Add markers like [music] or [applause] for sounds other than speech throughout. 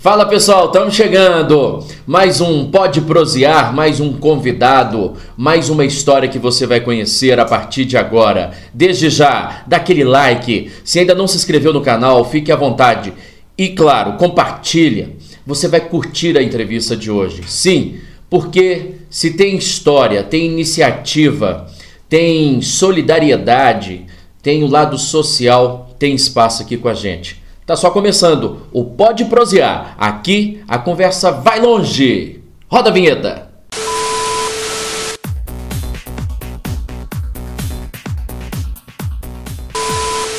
Fala pessoal, estamos chegando. Mais um Pode Prosear, mais um convidado, mais uma história que você vai conhecer a partir de agora. Desde já, dá aquele like. Se ainda não se inscreveu no canal, fique à vontade. E claro, compartilha. Você vai curtir a entrevista de hoje. Sim, porque se tem história, tem iniciativa, tem solidariedade, tem o lado social, tem espaço aqui com a gente. Tá só começando o Pode Prosear. Aqui a conversa vai longe. Roda a vinheta.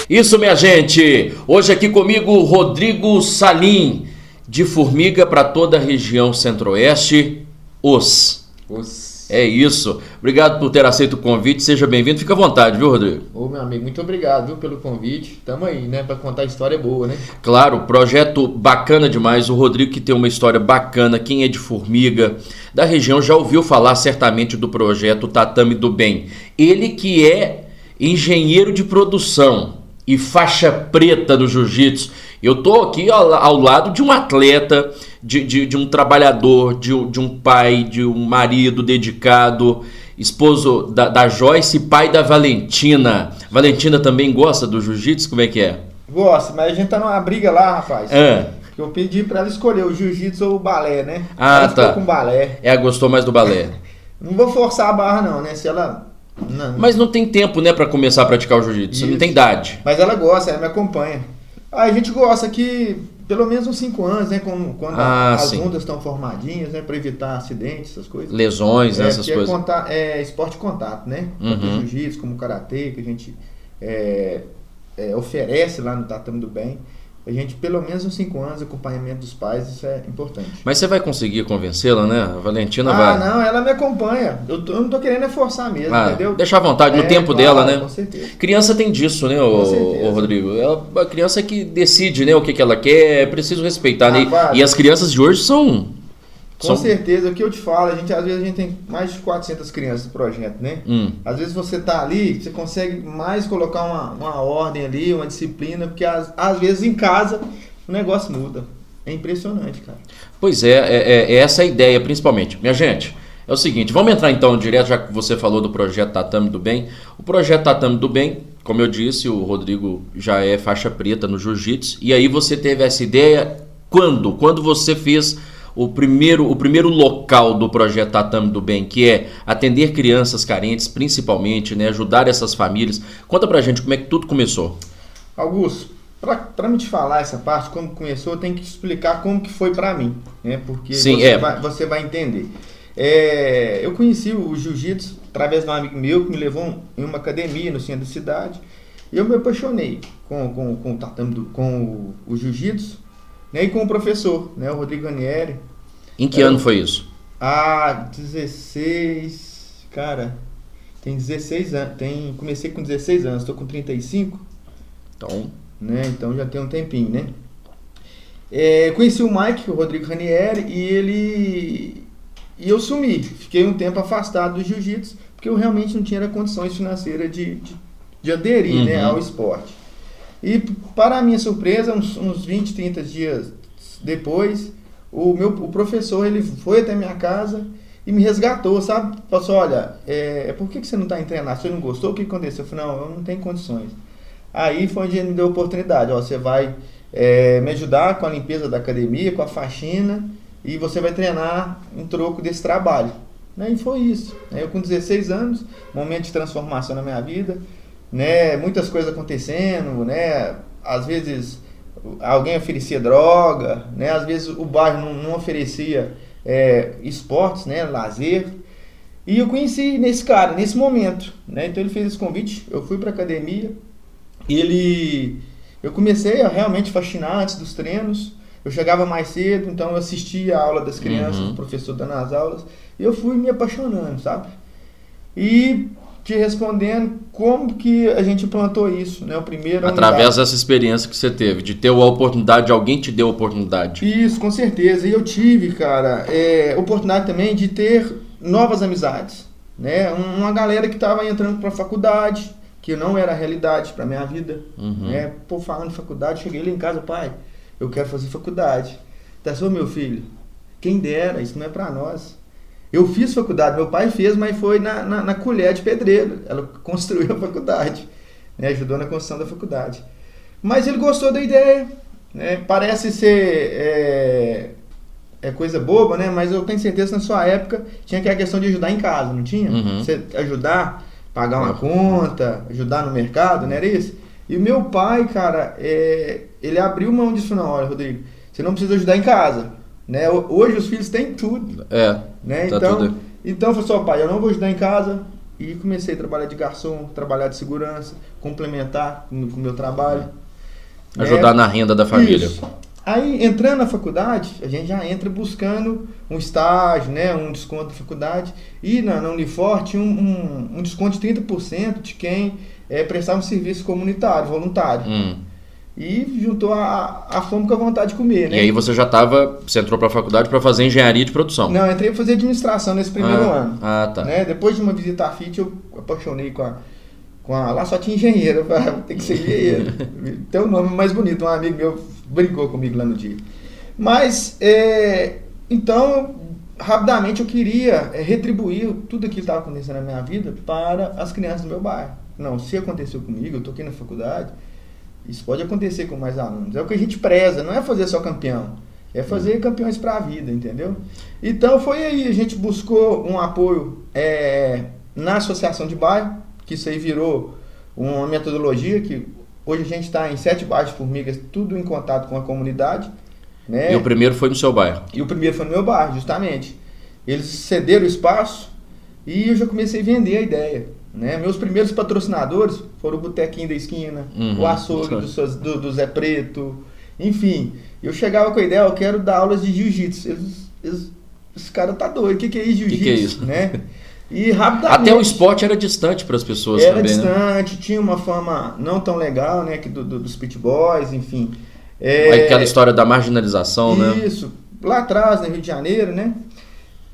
Isso, minha gente. Hoje aqui comigo Rodrigo Salim, de Formiga para toda a região Centro-Oeste. Os. Os. É isso. Obrigado por ter aceito o convite. Seja bem-vindo. Fica à vontade, viu, Rodrigo? Ô, meu amigo, muito obrigado viu, pelo convite. Tamo aí, né, para contar história boa, né? Claro, projeto bacana demais. O Rodrigo que tem uma história bacana. Quem é de Formiga, da região, já ouviu falar certamente do projeto Tatame do Bem. Ele que é engenheiro de produção e faixa preta do jiu-jitsu. Eu tô aqui ao, ao lado de um atleta de, de, de um trabalhador, de, de, um pai, de um marido dedicado, esposo da, da Joyce, pai da Valentina. Valentina também gosta do jiu-jitsu? Como é que é? Gosta, mas a gente tá numa briga lá, rapaz. É. Eu pedi para ela escolher o jiu-jitsu ou o balé, né? Ah, ela tá. Ficou com balé. É, gostou mais do balé. [laughs] Não vou forçar a barra, não, né? Se ela. Não. Mas não tem tempo, né, para começar a praticar o jiu-jitsu. Não tem idade. Mas ela gosta, ela me acompanha. Aí a gente gosta que pelo menos uns 5 anos, né? Quando, quando Ah, as sim. ondas estão formadinhas, né? Para evitar acidentes, essas coisas. Lesões, né, É, essas porque coisas. É, é esporte de contato, né? Uhum. o jiu-jitsu como karatê, que a gente é, é, oferece lá no Tatame do Bem. A gente, pelo menos uns 5 anos, acompanhamento dos pais, isso é importante. Mas você vai conseguir convencê-la, né? A Valentina ah, vai. não, ela me acompanha. Eu, tô- eu não tô querendo é forçar mesmo, Ah, entendeu? deixa à vontade, no É, tempo claro, dela, né? Com certeza. Criança tem disso, né, o, certeza. Rodrigo? Ela, a criança que decide, né, o que, que ela quer, é preciso respeitar, né? Rapaz. E as crianças de hoje são. Com são certeza, o que eu te falo, a gente, às vezes a gente tem mais de 400 crianças no projeto, né? Hum, Às vezes você tá ali, você consegue mais colocar uma, uma ordem ali, uma disciplina, porque às, às vezes em casa o negócio muda. É impressionante, cara. pois é, é, é- é essa a ideia, principalmente. Minha gente, é o seguinte, vamos entrar então direto, já que você falou do projeto Tatame do Bem. O projeto Tatame do Bem, como eu disse, o Rodrigo já é faixa preta no jiu-jitsu. E aí você teve essa ideia quando? Quando você fez o primeiro, o primeiro local do projeto Tatame do Bem, que é atender crianças carentes, principalmente, né, ajudar essas famílias. Conta pra gente como é que tudo começou. Augusto, para me te falar essa parte, como começou, eu tenho que te explicar como que foi para mim, né? Porque Sim, você, é. vai, você vai entender. É, eu conheci o jiu-jitsu através de um amigo meu que me levou em uma academia no centro da cidade. E eu me apaixonei com, com, com, o tatame do- com o, o jiu-jitsu né? e com o professor, né? o Rodrigo Ranieri. Em que É. ano foi isso? Há 16. Cara, tem 16 anos. Tem, comecei com 16 anos, estou com 35 Então, né? Então já tem um tempinho, né? É, conheci o Mike, o Rodrigo Ranieri, e ele. E eu sumi. Fiquei um tempo afastado do jiu-jitsu, porque eu realmente não tinha condições financeiras de, de, de aderir né, Uhum. ao esporte. E, para minha surpresa, uns, uns 20, 30 dias depois, o meu o professor ele foi até minha casa e me resgatou, sabe? Falou assim, olha, é, por que, que você não está treinar? Você não gostou? O que aconteceu? Eu falei, não, eu não tenho condições. Aí foi onde ele me deu a oportunidade. Ó, você vai é, me ajudar com a limpeza da academia, com a faxina, e você vai treinar em troco desse trabalho. Né? E foi isso. Eu com 16 anos, momento de transformação na minha vida, né? muitas coisas acontecendo, né? às vezes alguém oferecia droga, né? às vezes o bairro não, não oferecia é, esportes, né? lazer. E eu conheci nesse cara, nesse momento. Né? Então ele fez esse convite, eu fui para academia, ele eu comecei a realmente fascinar antes dos treinos. Eu chegava mais cedo, então eu assistia a aula das crianças, Uhum. o professor dando as aulas, e eu fui me apaixonando, sabe? E te respondendo como que a gente implantou isso, né? O primeiro a através dessa experiência que você teve, de ter a oportunidade, alguém te deu a oportunidade. Isso, com certeza. E eu tive, cara, é, oportunidade também de ter novas amizades, né? Um- Uma galera que estava entrando para a faculdade, que não era realidade para minha vida, Uhum. né? Pô, falando de faculdade, cheguei lá em casa, pai, eu quero fazer faculdade. Tá só meu filho, quem dera, isso não é para nós. Eu fiz faculdade, meu pai fez, mas foi na, na, na colher de pedreiro. Ela [laughs] construiu a faculdade, né? ajudou na construção da faculdade. Mas ele gostou da ideia. Né? Parece ser é, é, coisa boba, né? Mas eu tenho certeza que na sua época tinha que a questão de ajudar em casa, não tinha? Uhum. Você ajudar, pagar uma conta, ajudar no mercado, não era isso? E meu pai, cara, é, ele abriu mão disso na hora, Rodrigo. Você não precisa ajudar em casa. Né? Hoje os filhos têm tudo. É. Né? Tá então, tudo. então eu falei assim, pai, eu não vou ajudar em casa. E comecei a trabalhar de garçom, trabalhar de segurança, complementar com o meu trabalho. né? Ajudar na renda da família. Isso. Aí, entrando na faculdade, a gente já entra buscando um estágio, né, um desconto da faculdade. E na, na Unifor tinha um, um, um desconto de 30% de quem é, prestava um serviço comunitário, voluntário. Hum. E juntou a, a fome com a vontade de comer, né? E aí você já tava. Você entrou pra faculdade pra fazer engenharia de produção. Não, eu entrei para fazer administração nesse primeiro ah, ano. Ah, tá. Né? Depois de uma visita à FIT, eu apaixonei com a, com a. Lá só tinha engenheiro, eu falei, "Ah, tem que ser engenheiro. [laughs] Tem um nome mais bonito, um amigo meu brincou comigo lá no dia. Mas, é, então, rapidamente eu queria é, retribuir tudo aquilo que estava acontecendo na minha vida para as crianças do meu bairro. Não, se aconteceu comigo, eu aqui na faculdade, isso pode acontecer com mais alunos. É o que a gente preza, não é fazer só campeão. É fazer campeões para a vida, entendeu? Então foi aí, a gente buscou um apoio é, na associação de bairro, que isso aí virou uma metodologia que hoje a gente está em sete bairros formigas, tudo em contato com a comunidade. Né? E o primeiro foi no seu bairro. E o primeiro foi no meu bairro, justamente. Eles cederam o espaço e eu já comecei a vender a ideia. Né? Meus primeiros patrocinadores foram o Botequinho da Esquina, Uhum. o açougue do, do- do Zé Preto, enfim. Eu chegava com a ideia, eu quero dar aulas de jiu-jitsu. Eles, eles, esse cara tá doido, o que, que é isso, jiu-jitsu? que é isso? Né? [laughs] E rapidamente... Até o esporte era distante para as pessoas Era também, né? distante, tinha uma fama não tão legal, né? Que do, do- dos pit boys, enfim. É, Aquela história da marginalização, né? Isso, lá atrás, no Rio de Janeiro, né?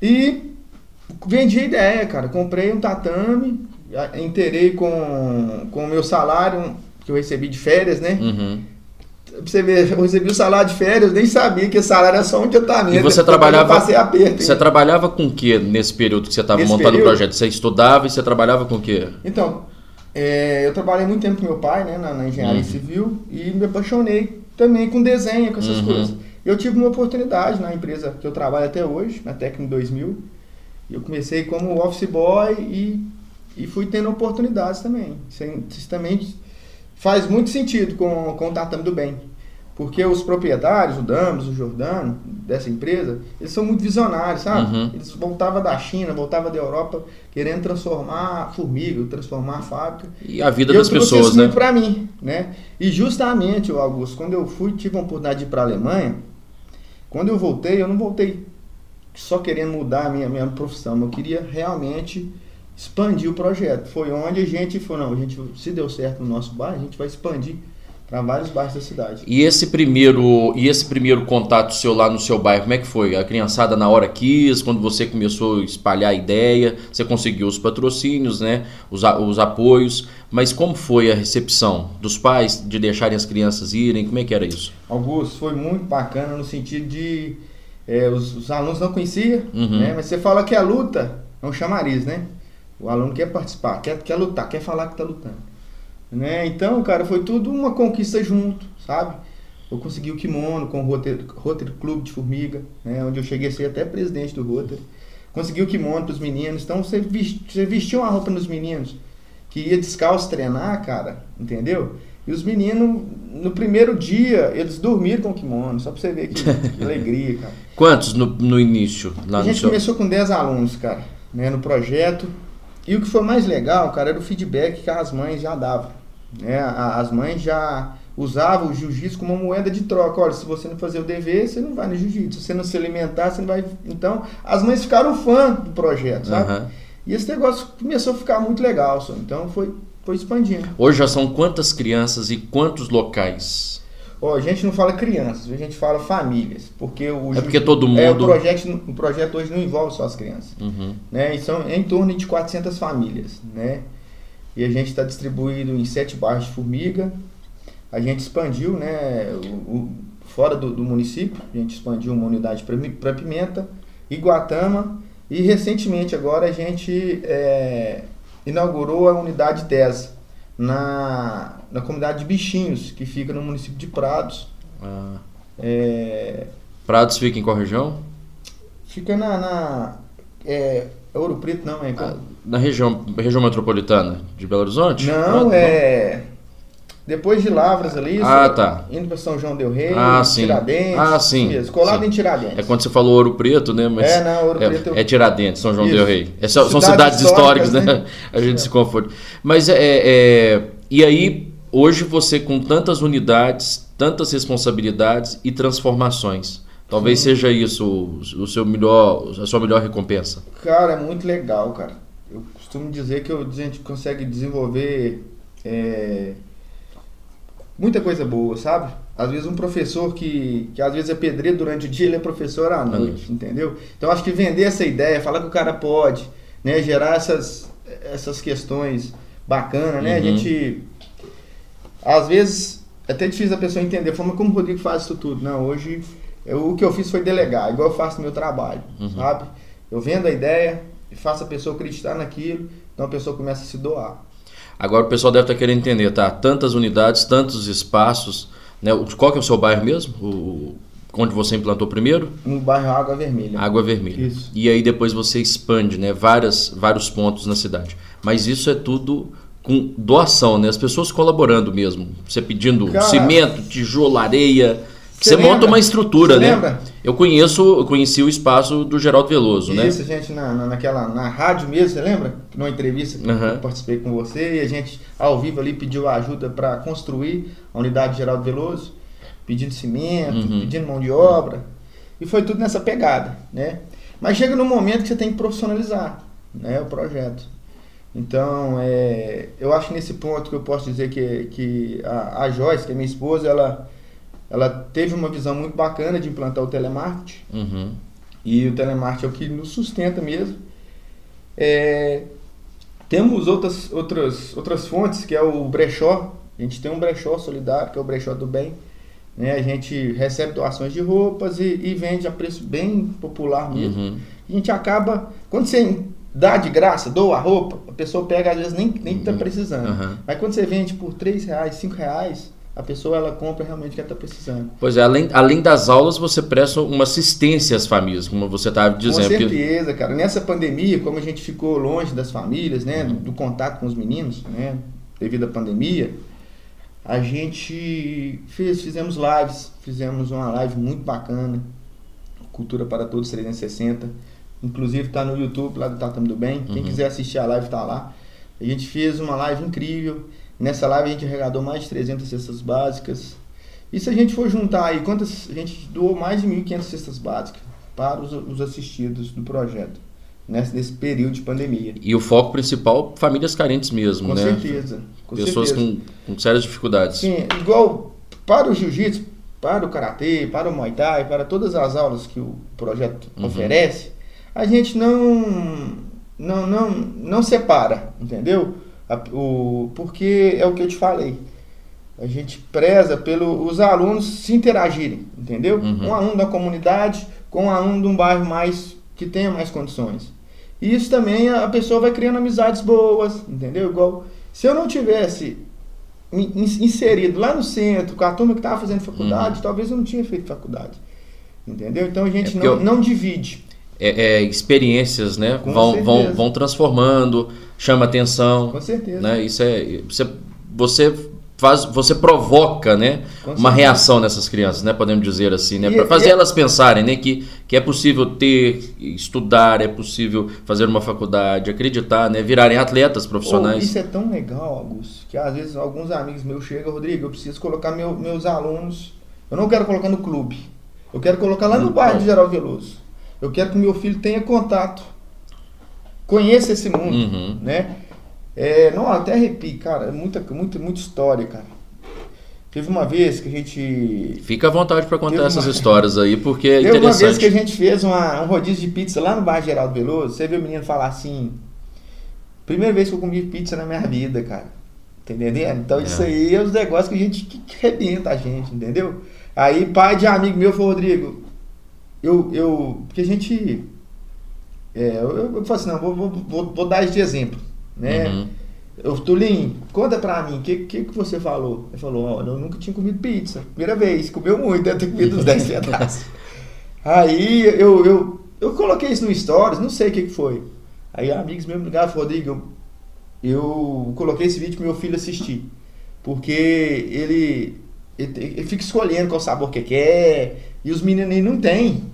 E vendi a ideia, cara. Comprei um tatame, inteirei com com o meu salário que eu recebi de férias, né? Uhum. Pra você ver, eu recebi o salário de férias, nem sabia que esse salário era só um tratamento. E você trabalhava- Eu passei aperto. Você trabalhava com o que nesse período que você estava montando o projeto? Você estudava e você trabalhava com o quê? Então, é, eu trabalhei muito tempo com meu pai, né, na, na engenharia Uhum. civil, e me apaixonei também com desenho, com essas Uhum. coisas. Eu tive uma oportunidade na empresa que eu trabalho até hoje, na Tecno 2000. e Eu comecei como office boy e, e fui tendo oportunidades também. Isso, também faz muito sentido com, com o Tatame do Bem. Porque os proprietários, o Damos, o Jordano, dessa empresa, eles são muito visionários, sabe? Uhum. Eles voltavam da China, voltavam da Europa, querendo transformar a formiga, transformar a fábrica. E a vida E das pessoas, isso né? pra mim, né? E justamente, o Augusto, quando eu fui, tive a oportunidade de ir pra Alemanha, quando eu voltei, eu não voltei só querendo mudar a minha, minha profissão, eu queria realmente expandir o projeto. Foi onde a gente falou, não, a gente, se deu certo no nosso bairro, a gente vai expandir para vários bairros da cidade. E esse primeiro e esse primeiro contato seu lá no seu bairro, como é que foi? A criançada na hora quis, quando você começou a espalhar a ideia, você conseguiu os patrocínios, né? Os, os apoios, mas como foi a recepção dos pais de deixarem as crianças irem? Como é que era isso? Augusto, foi muito bacana no sentido de é, os, os alunos não conheciam, Uhum. né? Mas você fala que a luta é um chamariz, né? O aluno quer participar, quer, quer lutar, quer falar que está lutando. Né? Então, cara, foi tudo uma conquista junto, sabe? Eu consegui o kimono com o Rotary, Rotary Clube de Formiga, né? onde eu cheguei a ser até presidente do Rotary. Consegui o kimono para os meninos. Então, você, ves- você vestiu uma roupa nos meninos que ia descalço treinar, cara, entendeu? E os meninos, no primeiro dia, eles dormiram com o kimono, só pra você ver que, que [laughs] alegria, cara. Quantos no, no início lá A no gente seu? começou com 10 alunos, cara, né, no projeto. E o que foi mais legal, cara, era o feedback que as mães já davam. Né? As mães já usavam o jiu-jitsu como uma moeda de troca. Olha, se você não fazer o dever, você não vai no jiu-jitsu. Se você não se alimentar, você não vai. Então, as mães ficaram fã do projeto, sabe? Aham. E esse negócio começou a ficar muito legal, só. então foi, foi expandindo. Hoje já são quantas crianças e quantos locais? Ó, a gente não fala crianças, a gente fala famílias, porque o É porque todo é, o mundo- projeto, o projeto hoje não envolve só as crianças, Uhum. né? E são em torno de 400 famílias, né? E a gente está distribuído em sete bairros de Formiga. A gente expandiu, né? O, o- fora do, do município, a gente expandiu uma unidade para Pimenta, Iguatama e recentemente agora a gente é, inaugurou a unidade TES na, na comunidade de Bichinhos, que fica no município de Prados. Ah. É, Prados fica em qual região? Fica na. na é, Ouro Preto não, é. Ah, na região, região metropolitana de Belo Horizonte? Não, é. Depois de Lavras ali, ah, tá. indo para São João del Rei, ah, sim. Tiradentes. Ah, sim. Mesmo, colado sim. em Tiradentes. É quando você falou Ouro Preto, né? Mas é, não, Ouro é, Preto. É Tiradentes, São João Isso. del Rei. É, são cidades, cidades históricas, históricas, né? [laughs] A gente é. se confunde. Mas é, é, E aí, hoje você com tantas unidades, tantas responsabilidades e transformações. Talvez Sim. seja isso o, o seu melhor, a sua melhor recompensa. Cara, é muito legal, cara. Eu costumo dizer que a gente consegue desenvolver é, muita coisa boa, sabe? Às vezes um professor que, que às vezes é pedreiro durante o dia, ele é professor à noite, entendeu? Então acho que vender essa ideia, falar que o cara pode, né, gerar essas, essas questões bacanas, né? Uhum. A gente às vezes é até difícil a pessoa entender a forma como o Rodrigo faz isso tudo. Não, hoje eu, o que eu fiz foi delegar, igual eu faço no meu trabalho, uhum. sabe? Eu vendo a ideia e faço a pessoa acreditar naquilo, então a pessoa começa a se doar. Agora o pessoal deve estar querendo entender, tá? Tantas unidades, tantos espaços. Né? Qual que é o seu bairro mesmo? O, onde você implantou primeiro? No bairro Água Vermelha. Água Vermelha. Isso. E aí depois você expande, né? Várias, vários pontos na cidade. Mas isso é tudo com doação, né? As pessoas colaborando mesmo. Você pedindo Cara, cimento, tijolo, areia você, você monta uma estrutura, você né? Lembra? Eu conheço, eu conheci o espaço do Geraldo Veloso, Isso, né? Isso, gente, na, na, naquela, na rádio mesmo, você lembra? Numa entrevista que uhum. eu participei com você e a gente, ao vivo ali, pediu ajuda para construir a unidade Geraldo Veloso, pedindo cimento, uhum. pedindo mão de obra. E foi tudo nessa pegada, né? Mas chega num momento que você tem que profissionalizar né, o projeto. Então, é, eu acho nesse ponto que eu posso dizer que, que a, a Joyce, que é minha esposa, ela ela teve uma visão muito bacana de implantar o telemarketing. Uhum. E o telemarketing é o que nos sustenta mesmo. É, temos outras, outras, outras fontes, que é o brechó. A gente tem um brechó solidário, que é o brechó do bem. Né? A gente recebe doações de roupas e, e vende a preço bem popular mesmo. Uhum. A gente acaba, quando você dá de graça, doa a roupa, a pessoa pega, às vezes nem, nem tá uhum. precisando. Uhum. Mas quando você vende por 3 reais, 5 reais, a pessoa ela compra realmente o que ela está precisando. Pois é, além, além das aulas, você presta uma assistência às famílias, como você estava dizendo. Com certeza, cara. Nessa pandemia, como a gente ficou longe das famílias, né, do, do contato com os meninos, né, devido à pandemia, a gente fez, fizemos lives, fizemos uma live muito bacana, Cultura para Todos 360, inclusive está no YouTube lá do Tatame do Bem, quem uhum. quiser assistir a live está lá. A gente fez uma live incrível, Nessa live a gente arrecadou mais de 300 cestas básicas. E se a gente for juntar aí, quantas a gente doou mais de 1.500 cestas básicas para os, os assistidos do projeto nesse, nesse, período de pandemia. E o foco principal, famílias carentes mesmo, com né? Certeza, com Pessoas certeza. Com, com sérias dificuldades. Sim, igual para o jiu-jitsu, para o karatê, para o muay thai, para todas as aulas que o projeto uhum. oferece, a gente não não não não separa, entendeu? O, porque é o que eu te falei. A gente preza pelos alunos se interagirem, entendeu? Uhum. Um aluno da comunidade com um aluno de um bairro mais que tenha mais condições. E isso também a pessoa vai criando amizades boas, entendeu? Igual se eu não tivesse inserido lá no centro com a turma que estava fazendo faculdade, uhum. talvez eu não tinha feito faculdade. Entendeu? Então a gente é não, eu... não divide. É, é, experiências, né? vão, vão, vão transformando chama atenção. Com certeza. Né? Isso é, você, você faz, você provoca, né, uma reação nessas crianças, né, podemos dizer assim, né, para fazer e, é elas pensarem, né, que, que é possível ter, estudar, é possível fazer uma faculdade, acreditar, né, virarem atletas profissionais. Oh, isso é tão legal, Augusto, que às vezes alguns amigos meus chegam, Rodrigo, eu preciso colocar meu, meus alunos, eu não quero colocar no clube, eu quero colocar lá no hum, bairro de Geral Veloso. Eu quero que meu filho tenha contato conheça esse mundo, uhum. né? É, não, até arrepio, cara, é muita, muita, muita história, cara. Teve uma vez que a gente. Fica à vontade para contar essas uma... histórias aí, porque é [laughs] Teve interessante. uma vez que a gente fez uma, um rodízio de pizza lá no bairro Geraldo Veloso. Você viu o menino falar assim. Primeira vez que eu comi pizza na minha vida, cara. Tá entendendo? Então é. isso aí é os negócios que a gente que, que arrebenta a gente, entendeu? Aí, pai de amigo meu falou, Rodrigo, eu, eu, porque a gente, é, eu, eu, falei assim, não, vou, vou, vou, dar de exemplo, né? Uhum. Eu, Tulinho, conta pra mim, o que, que, que você falou? Ele falou, olha, eu nunca tinha comido pizza. Primeira vez, comeu muito, deve ter comido uns 10 pedaços. [laughs] Aí eu, eu, eu coloquei isso no Stories, não sei o que, que foi. Aí amigos meus me ligaram Rodrigo, eu, eu coloquei esse vídeo pro meu filho assistir. Porque ele, ele, ele fica escolhendo qual sabor que quer, e os meninos não têm.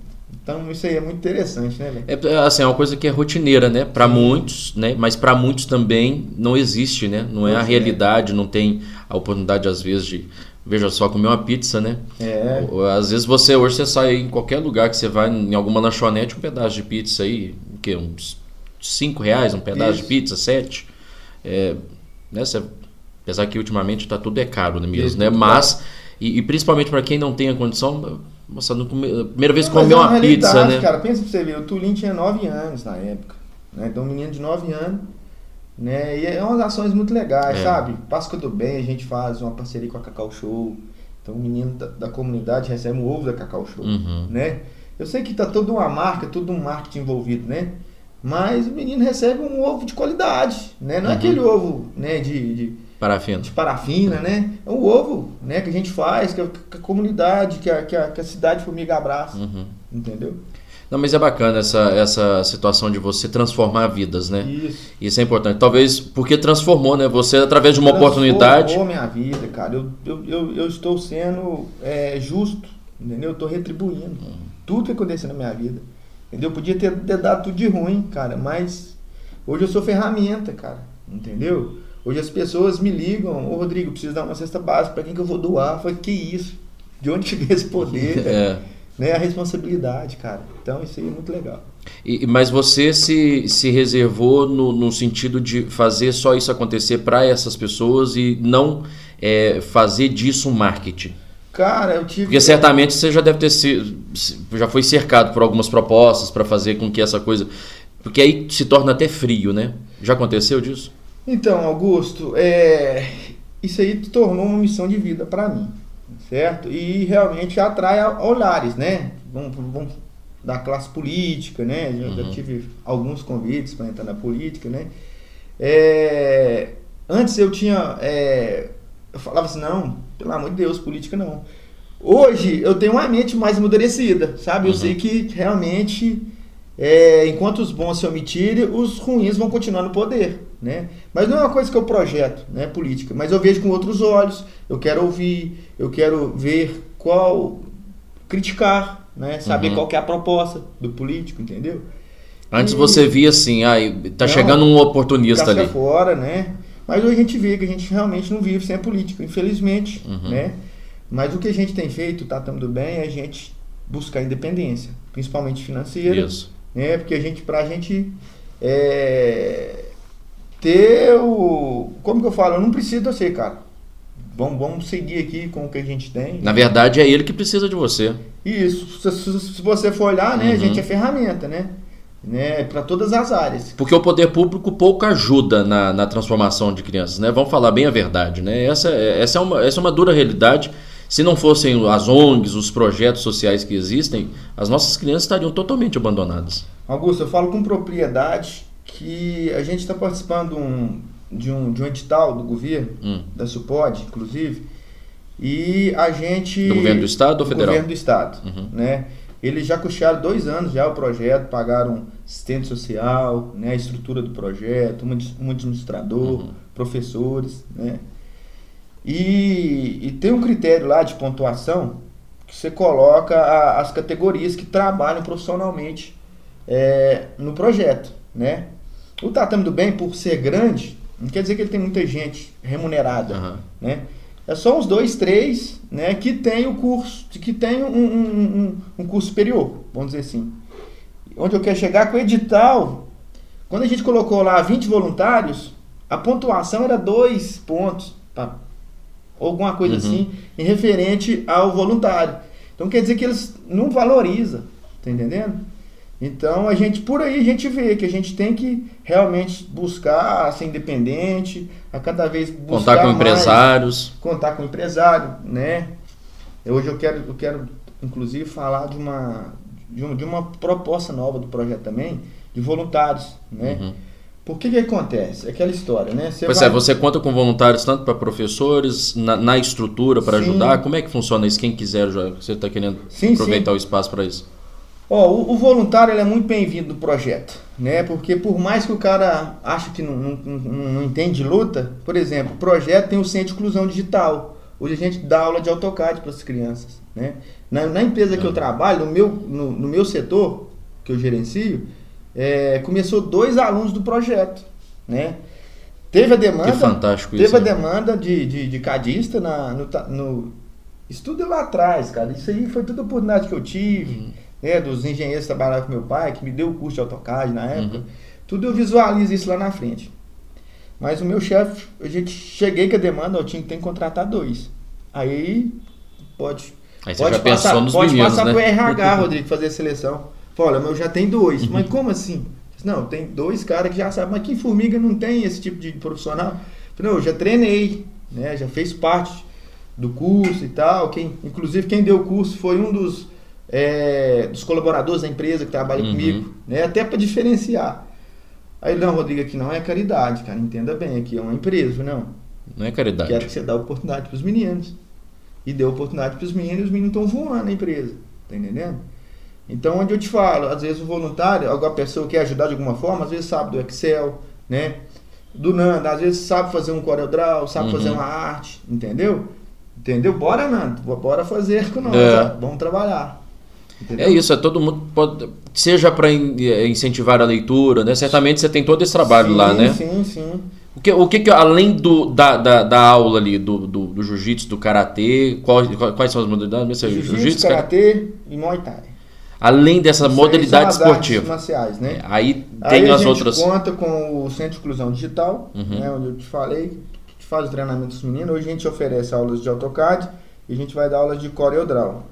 Então isso aí é muito interessante, né? É assim, é uma coisa que é rotineira, né? Para muitos, né? Mas para muitos também não existe, né? Não é a realidade, não tem a oportunidade às vezes de veja só comer uma pizza, né? É. Às vezes você hoje você sai em qualquer lugar que você vai em alguma lanchonete um pedaço de pizza aí, o que uns 5 reais um pedaço de Isso. pizza, 7. É, né? Você, apesar que ultimamente tá tudo é caro, né, mesmo, Isso, né? Mas e, e principalmente para quem não tem a condição, nossa, no come- a primeira vez que comeu é uma pizza, realidade, né? Cara, pensa pra você ver, o Tulin tinha 9 anos na época. Né? Então, um menino de 9 anos. Né? E é umas ações muito legais, É. sabe? Páscoa do Bem, a gente faz uma parceria com a Cacau Show. Então, o menino da, da comunidade recebe um ovo da Cacau Show. Uhum. Né? Eu sei que tá toda uma marca, todo um marketing envolvido, né? Mas o menino recebe um ovo de qualidade, né? Não é Uhum. aquele ovo né, de, de, Parafina. de parafina, né? É um ovo né, que a gente faz, que a, que a comunidade, que a, que a, que a cidade formiga abraça, Uhum. entendeu? Não, mas é bacana essa, essa situação de você transformar vidas, né? Isso. Isso é importante. Talvez porque transformou, né? Você, através de uma oportunidade. Transformou minha vida, cara. Eu, eu, eu, eu estou sendo é, justo, entendeu? Eu estou retribuindo tudo que aconteceu na minha vida. Entendeu? Eu podia ter, ter dado tudo de ruim, cara, mas hoje eu sou ferramenta, cara. Entendeu? Hoje as pessoas me ligam, ô Rodrigo, preciso dar uma cesta básica, pra quem que eu vou doar? Falei, que isso? De onde que vem esse poder? [laughs] cara? É. né? A responsabilidade, cara. Então isso aí é muito legal. E- mas você se, se reservou no, no sentido de fazer só isso acontecer para essas pessoas e não é, fazer disso um marketing. Cara, eu tive. Porque certamente você já deve ter sido, já foi cercado por algumas propostas para fazer com que essa coisa. Porque aí se torna até frio, né? Já aconteceu disso? Então, Augusto, é, isso aí tornou uma missão de vida para mim, certo? E realmente atrai olhares, né? Vamos, vamos da classe política, né? Já, já Uhum. tive alguns convites para entrar na política, né? É, antes eu tinha, é, eu falava assim, não, pelo amor de Deus, política não. Hoje eu tenho uma mente mais amadurecida, sabe? Eu Uhum. sei que realmente é, enquanto os bons se omitirem, os ruins vão continuar no poder, né? Mas não é uma coisa que eu projeto, né, política, mas eu vejo com outros olhos, eu quero ouvir, eu quero ver qual, criticar, né, saber Uhum. qual que é a proposta do político, entendeu? Antes E- você via assim, ah, tá Não, chegando um oportunista ali. fora, né? Mas hoje a gente vê que a gente realmente não vive sem a política, infelizmente, Uhum. né? Mas o que a gente tem feito, tá tão bem, é a gente buscar independência, principalmente financeira, Isso. né? Porque a gente, pra gente é, ter o. Como que eu falo? Eu não preciso de você, cara. Vamos, vamos seguir aqui com o que a gente tem. Na verdade é ele que precisa de você. Isso. Se, se- você for olhar, né? Uhum. A gente é ferramenta, né? né? Para todas as áreas. Porque o poder público pouco ajuda na, na transformação de crianças, né? Vamos falar bem a verdade, né? Essa, é- essa, é uma, essa é uma dura realidade. Se não fossem as ONGs, os projetos sociais que existem, as nossas crianças estariam totalmente abandonadas. Augusto, eu falo com propriedade que a gente está participando um- de, um, de um edital do governo, Hum. da Supod, inclusive, e a gente. Do governo do estado ou do federal? governo do estado, Uhum. né? Eles já custearam dois anos já o projeto, pagaram assistente social, né, a estrutura do projeto, um um administrador, Uhum. professores, né? E, e tem um critério lá de pontuação que você coloca a- as categorias que trabalham profissionalmente é, no projeto, né? O Tatame do Bem, por ser grande, não quer dizer que ele tem muita gente remunerada, Aham. né? É só uns dois, três, né, que tem o curso, que tem um, um, um- um curso superior, vamos dizer assim. Onde eu quero chegar com o edital, quando a gente colocou lá 20 voluntários, a pontuação era dois pontos, tá? alguma coisa Uhum. assim, em referente ao voluntário. Então quer dizer que eles não valorizam, tá entendendo? Então a gente por aí a gente vê que a gente tem que realmente buscar ser independente, a cada vez buscar Contar com mais- empresários. contar com empresário, né? Hoje eu quero, eu quero inclusive, falar de uma, de, uma, de uma proposta nova do projeto também, de voluntários, né? Uhum. Por que que acontece? Aquela história, né? Você pois é, vai... é, você conta com voluntários tanto para professores, na, na estrutura para ajudar. Como é que funciona isso? Quem quiser, já, você está querendo sim, aproveitar sim. o espaço para isso? Ó, o, o, voluntário é muito bem-vindo do projeto, né? Porque por mais que o cara ache que não, não, não, entende luta, por exemplo, o projeto tem o Centro de Inclusão Digital. Hoje a gente dá aula de AutoCAD para as crianças, né? Na, na empresa que eu trabalho, no meu, no, no meu setor, que eu gerencio, é, começou dois alunos do projeto, né? Teve a demanda. Que fantástico teve isso. Teve a demanda de, de, de cadista na, no, no estudo lá atrás, cara. Isso aí foi a oportunidade que eu tive, uhum. Né? Dos engenheiros que trabalhavam com meu pai, que me deu o curso de AutoCAD na época. Uhum. Tudo eu visualizo isso lá na frente. Mas o meu chefe, a gente cheguei com a demanda, eu tinha que ter que contratar dois. Aí pode Aí você pode já passar, pensou nos pode meninos, passar né? pro RH, Rodrigo, fazer a seleção. Olha, mas eu já tenho dois. [laughs] Mas como assim? Não, tem dois caras que já sabem. Mas que formiga não tem esse tipo de profissional? Não, eu já treinei, né? Já fez parte do curso e tal. Quem, inclusive, quem deu o curso foi um dos, é, dos colaboradores da empresa que trabalha uhum. comigo, né? Até para diferenciar. Aí, não, Rodrigo, aqui não é caridade, cara. Entenda bem, aqui é uma empresa. Não. Não é caridade. Quero que você dê oportunidade para os meninos e deu oportunidade para os meninos e os meninos estão voando na empresa. Tá entendendo? Então, onde eu te falo, às vezes o voluntário, alguma pessoa quer ajudar de alguma forma, às vezes sabe do Excel, né? Do Nando, às vezes sabe fazer um CorelDRAW, sabe uhum. fazer uma arte, entendeu? Entendeu? Bora, Nando, bora fazer com nós, é. Vamos trabalhar. Entendeu? É isso, é todo mundo pode, seja para é, incentivar a leitura, né? Certamente você tem todo esse trabalho sim, lá, né? Sim, sim. O que, o que, além do, da, da, da aula ali, do, do, do jiu-jitsu, do karatê, quais, quais são as modalidades? Jiu-jitsu, jiu karatê e muay thai. Além dessa Isso modalidade esportiva. marciais, né? É, aí tem aí as outras. A gente conta com o Centro de Inclusão Digital, uhum. né, onde eu te falei, que faz o treinamento dos meninos. Hoje a gente oferece aulas de AutoCAD e a gente vai dar aulas de CorelDRAW.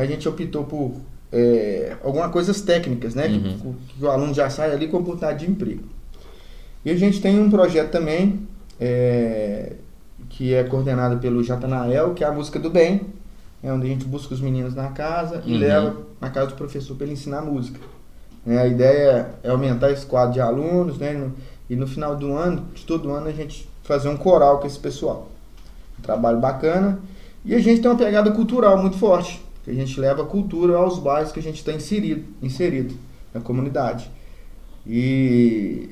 A gente optou por é, algumas coisas técnicas, né? Uhum. Que, que, o aluno já sai ali com oportunidade de emprego. E a gente tem um projeto também é, que é coordenado pelo Jatanael, que é a música do bem, é onde a gente busca os meninos na casa e uhum. leva na casa do professor para ele ensinar música. É, a ideia é aumentar esse quadro de alunos, né? No, e no final do ano, de todo ano, a gente fazer um coral com esse pessoal. Um trabalho bacana. E a gente tem uma pegada cultural muito forte, que a gente leva a cultura aos bairros que a gente está inserido, inserido na comunidade. E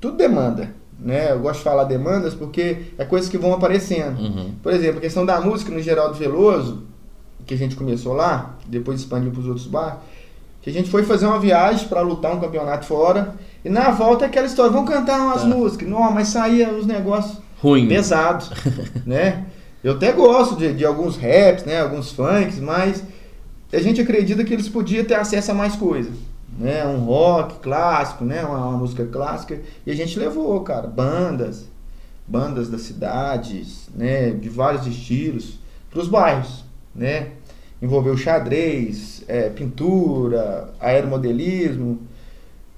tudo demanda. Né? Eu gosto de falar demandas porque é coisas que vão aparecendo. Uhum. Por exemplo, a questão da música no Geraldo Veloso, que a gente começou lá, depois expandiu para os outros bares, que a gente foi fazer uma viagem para lutar um campeonato fora, e na volta é aquela história, vamos cantar umas tá. músicas. Não, mas saía os negócios Ruim. pesados, [laughs] né? Eu até gosto de, de alguns raps, né? Alguns funks, mas a gente acredita que eles podiam ter acesso a mais coisas né? Um rock clássico, né? Uma, uma, música clássica. E a gente levou, cara, bandas, bandas das cidades, né? De vários estilos, para os bairros, né? Envolveu xadrez, é, pintura, aeromodelismo,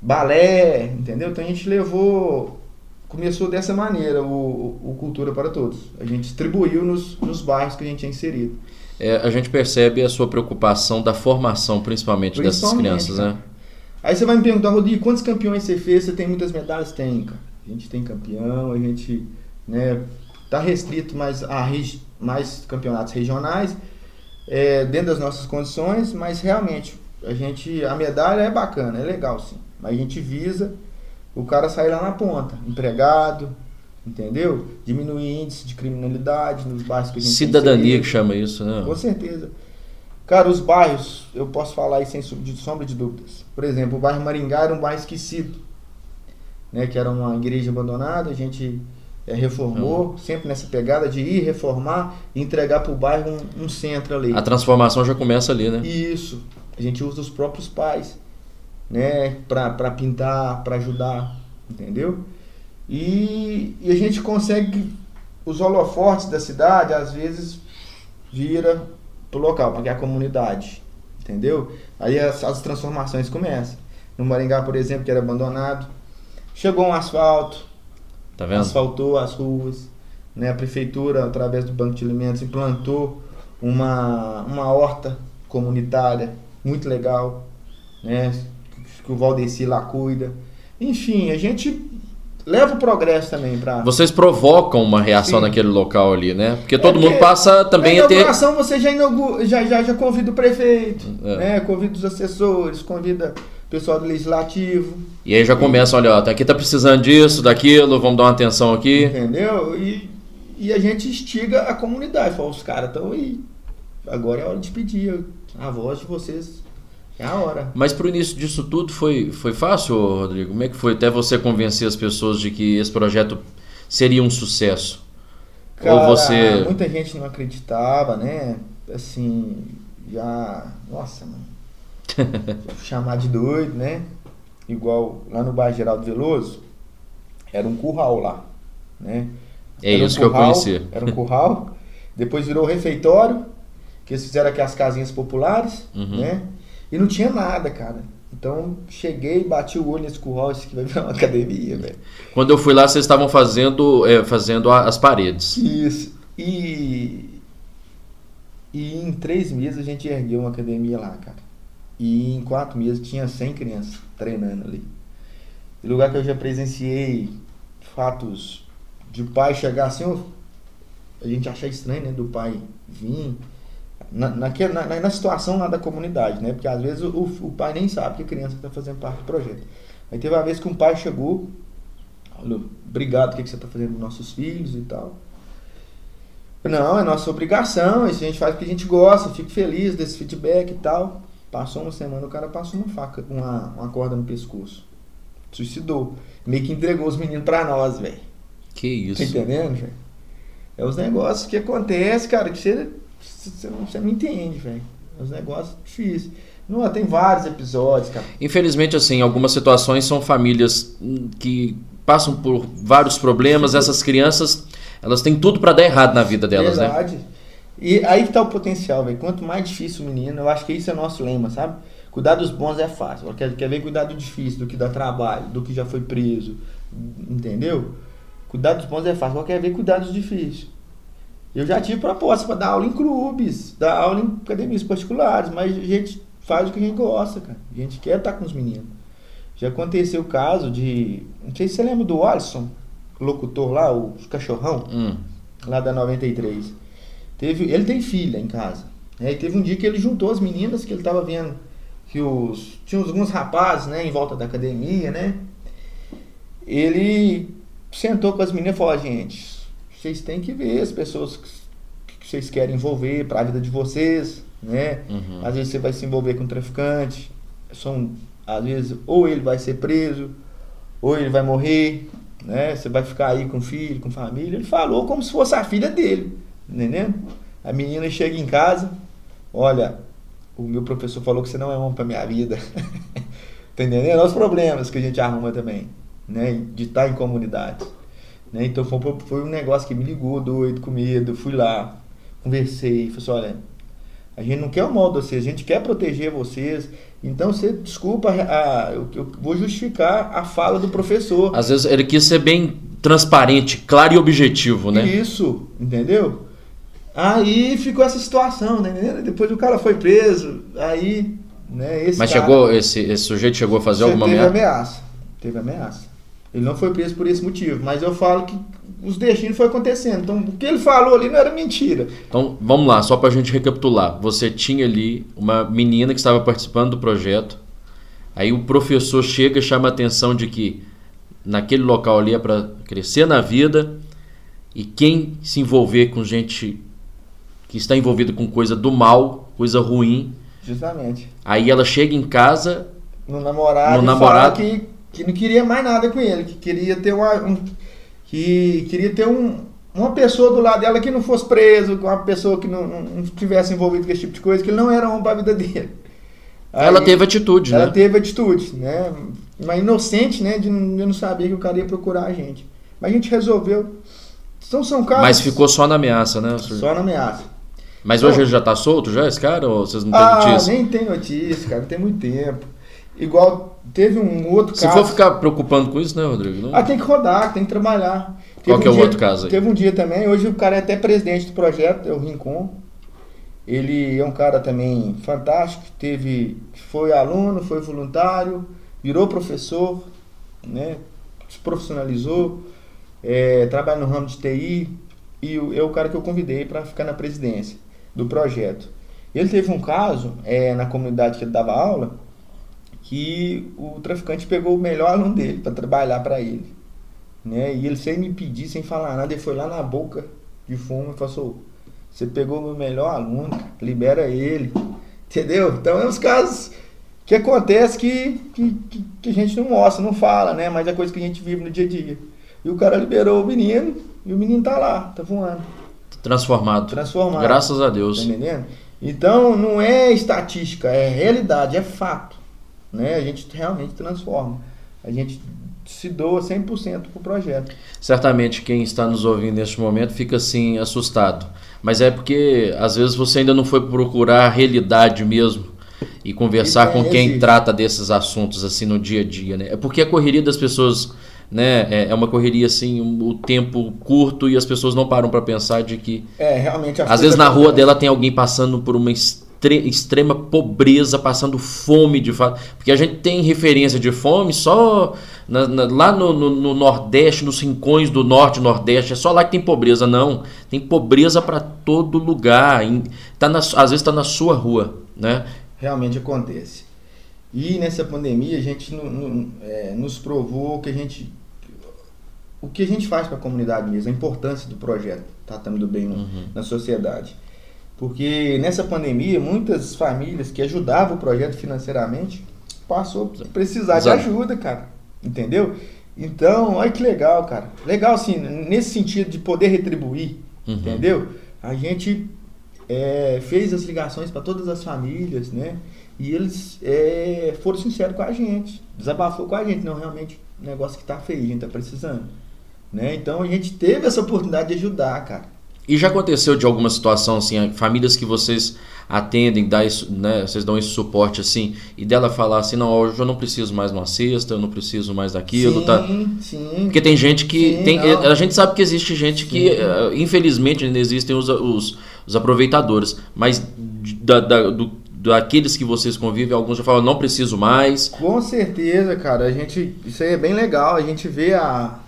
balé, entendeu? Então a gente levou, começou dessa maneira o, o Cultura para Todos. A gente distribuiu nos, nos bairros que a gente tinha inserido. É, a gente percebe a sua preocupação da formação, principalmente, principalmente dessas crianças, cara. né? Aí você vai me perguntar, Rodrigo, quantos campeões você fez? Você tem muitas medalhas? Tem, cara. A gente tem campeão, a gente né, tá restrito mais a mais campeonatos regionais é, dentro das nossas condições, mas realmente a gente a medalha é bacana, é legal sim. Mas a gente visa o cara sair lá na ponta, empregado, entendeu? Diminuir índice de criminalidade nos bairros que a gente Cidadania que chama isso, né? Com certeza. Cara, os bairros, eu posso falar aí sem sombra de dúvidas. Por exemplo, o bairro Maringá era um bairro esquecido, né? Que era uma igreja abandonada, a gente é, reformou, uhum. sempre nessa pegada de ir reformar e entregar para o bairro um, um, centro ali. A transformação já começa ali, né? Isso. A gente usa os próprios pais, né? Para pintar, para ajudar, entendeu? E, e a gente consegue os holofortes da cidade, às vezes, vira pro local, porque é a comunidade, entendeu? Aí as, as transformações começam. No Maringá, por exemplo, que era abandonado, chegou um asfalto, tá vendo? asfaltou as ruas, né? A prefeitura, através do Banco de Alimentos, implantou uma, uma horta comunitária muito legal, né? Que o Valdeci lá cuida. Enfim, a gente leva o progresso também para. Vocês provocam uma reação Sim. naquele local ali, né? Porque É todo mundo porque passa também a ter. inauguração você já, inaugura, já, já, já convida o prefeito, É. né? convida os assessores, convida o pessoal do legislativo, E aí já começa, olha, ó, tá aqui tá precisando disso, daquilo, vamos dar uma atenção aqui. entendeu? E, e a gente instiga a comunidade. Fala, os caras estão aí. Agora é hora de pedir. A voz de vocês é a hora. Mas pro início disso tudo foi, foi fácil, Rodrigo? Como é que foi até você convencer as pessoas de que esse projeto seria um sucesso? Cara, Ou você. muita gente não acreditava, né? Assim, já. Nossa, mano. [laughs] chamar de doido, né? Igual lá no bairro Geraldo Veloso, era um curral lá, né? É Era um isso que eu curral, conhecia. Era um curral, [laughs] depois virou refeitório, que eles fizeram aqui as casinhas populares, Uhum. né? E não tinha nada, cara. Então cheguei, bati o olho nesse curral, isso aqui vai virar uma [laughs] academia, velho. Quando eu fui lá, vocês estavam fazendo, é, fazendo as paredes. Isso. E, e em três meses a gente ergueu uma academia lá, cara. E em quatro meses tinha 100 crianças treinando ali. E lugar que eu já presenciei fatos de pai chegar assim, a gente achar estranho, né? Do pai vir. Na, na, na, situação lá da comunidade, né? Porque às vezes o, o pai nem sabe que a criança está fazendo parte do projeto. Aí teve uma vez que um pai chegou, falou, obrigado, o que, que você está fazendo com nossos filhos e tal. Não, é nossa obrigação, a gente faz porque a gente gosta, fico feliz desse feedback e tal. Passou uma semana, o cara passou uma faca, uma, uma corda no pescoço. Suicidou. Meio que entregou os meninos pra nós, velho. Que isso. Tá entendendo, velho? É os negócios que acontecem, cara, que você, você, não, você não entende, velho. É os negócios difíceis. Não, tem vários episódios, cara. Infelizmente, assim, algumas situações são famílias hum, que passam por vários problemas. Essas crianças, elas têm tudo pra dar errado na vida delas, né? Verdade. E aí que tá o potencial, velho. Quanto mais difícil o menino, eu acho que esse é o nosso lema, sabe? Cuidar dos bons é fácil. Quer, quer ver cuidar do difícil, do que dá trabalho, do que já foi preso. Entendeu? Cuidar dos bons é fácil. Quer ver cuidar dos difíceis. Eu já tive proposta para dar aula em clubes, dar aula em academias particulares, mas a gente faz o que a gente gosta, cara. A gente quer estar com os meninos. Já aconteceu o caso de. Não sei se você lembra do Alisson, locutor lá, o cachorrão Hum. lá da 93. Teve, ele tem filha em casa. Né? E teve um dia que ele juntou as meninas que ele tava vendo que os tinha alguns rapazes, né, em volta da academia, né? Ele sentou com as meninas e falou: "Ó, "Gente, vocês têm que ver as pessoas que, vocês querem envolver para a vida de vocês, né? Uhum. Às vezes você vai se envolver com um traficante, são às vezes ou ele vai ser preso, ou ele vai morrer, né? Você vai ficar aí com filho, com família. Ele falou como se fosse a filha dele, entendendo? A menina chega em casa, olha, o meu professor falou que você não é homem para minha vida. [laughs] tá entendendo? É os problemas que a gente arruma também, né? De estar em comunidade. Né? Então foi, foi um negócio que me ligou, doido, com medo. Fui lá, conversei, falei assim, olha, a gente não quer o mal de vocês, a gente quer proteger vocês. Então você desculpa, a, eu, eu vou justificar a fala do professor. Às vezes ele quis ser bem transparente, claro e objetivo, né? Isso, entendeu? Aí ficou essa situação, né? Depois o cara foi preso, aí, né, Mas cara- chegou, esse, esse sujeito chegou a fazer alguma teve ameaça? ameaça. Teve ameaça. Ele não foi preso por esse motivo, mas eu falo que os destinos foi acontecendo. Então, o que ele falou ali não era mentira. Então, vamos lá, só pra gente recapitular. Você tinha ali uma menina que estava participando do projeto. Aí o professor chega e chama a atenção de que naquele local ali é para crescer na vida e quem se envolver com gente que está envolvida com coisa do mal, coisa ruim, Justamente. aí ela chega em casa, No namorado, No namorado. que, que não queria mais nada com ele, que queria ter uma. um- que queria ter um, uma pessoa do lado dela que não fosse preso, uma pessoa que não, não, não tivesse envolvido com esse tipo de coisa, que ele não era homem pra vida [laughs] dele. ela Aí- teve atitude, Ela né? teve atitude, né? Mas inocente, né? De não, saber que o cara ia procurar a gente. Mas a gente resolveu. Então são casos. Mas ficou só na ameaça, né? só na ameaça. Mas hoje ele já tá solto já, esse cara? Ou vocês não têm Ah, notícia? nem tem notícia, cara. Tem muito tempo. Igual teve um outro Se caso. for ficar preocupando com isso, né, Rodrigo? Não- Ah, tem que rodar, tem que trabalhar. Qual Teve que é o dia- outro caso aí? Teve um dia também, hoje o cara é até presidente do projeto, é o Rincon. Ele é um cara também fantástico, teve, foi aluno, foi voluntário, virou professor, né? Se profissionalizou, é, trabalha no ramo de TI e é o cara que eu convidei para ficar na presidência do projeto. Ele teve um caso é, na comunidade que ele dava aula que o traficante pegou o melhor aluno dele para trabalhar para ele. Né? E ele sem me pedir, sem falar nada, ele foi lá na boca de fumo e falou assim, você pegou o meu melhor aluno, libera ele. Entendeu? Então é uns casos que acontece que, que, que, a gente não mostra, não fala, né? Mas é coisa que a gente vive no dia a dia. E o cara liberou o menino e o menino tá lá, tá voando. Transformado. Transformado. Graças a Deus. Tá entendendo? Então não é estatística, é realidade, é fato. Né? A gente realmente transforma. A gente se doa 100% para o projeto. Certamente quem está nos ouvindo neste momento fica assim assustado. Mas é porque às vezes você ainda não foi procurar a realidade mesmo e conversar e com quem existe. trata desses assuntos assim no dia a dia, né? É porque a correria das pessoas, né, é, é uma correria assim, o tempo curto e as pessoas não param para pensar de que É, realmente Às vezes na rua dela tem alguém passando por uma extrema pobreza, passando fome de fato. Porque a gente tem referência de fome só na, na, lá no, no, no, Nordeste, nos rincões do Norte e Nordeste. É só lá que tem pobreza, não. Tem pobreza para todo lugar. Em, tá na, às vezes está na sua rua. Né? Realmente acontece. E nessa pandemia a gente no, é, nos provou que a gente. O que a gente faz para a comunidade mesmo, a importância do projeto Tratando do Bem uhum. na sociedade. Porque nessa pandemia, muitas famílias que ajudavam o projeto financeiramente passou a precisar Exato. de ajuda, cara. Entendeu? Então, olha que legal, cara. Legal, assim, nesse sentido de poder retribuir, uhum. entendeu? A gente é, fez as ligações para todas as famílias, né? E eles é, foram sinceros com a gente, desabafou com a gente. Não, realmente, negócio que tá feio, a gente tá precisando. Né? Então, a gente teve essa oportunidade de ajudar, cara. E já aconteceu de alguma situação assim, famílias que vocês atendem, dá isso, né, vocês dão esse suporte assim, e dela falar assim, não, hoje eu não preciso mais de uma cesta, eu não preciso mais daquilo, sim, tá? Sim. Porque tem gente que sim, tem, a gente sabe que existe gente sim. que, uh, infelizmente, ainda existem os, os, os aproveitadores, mas da, da, do, daqueles que vocês convivem, alguns já falam, não preciso mais. Com certeza, cara, a gente, isso aí é bem legal, a gente vê a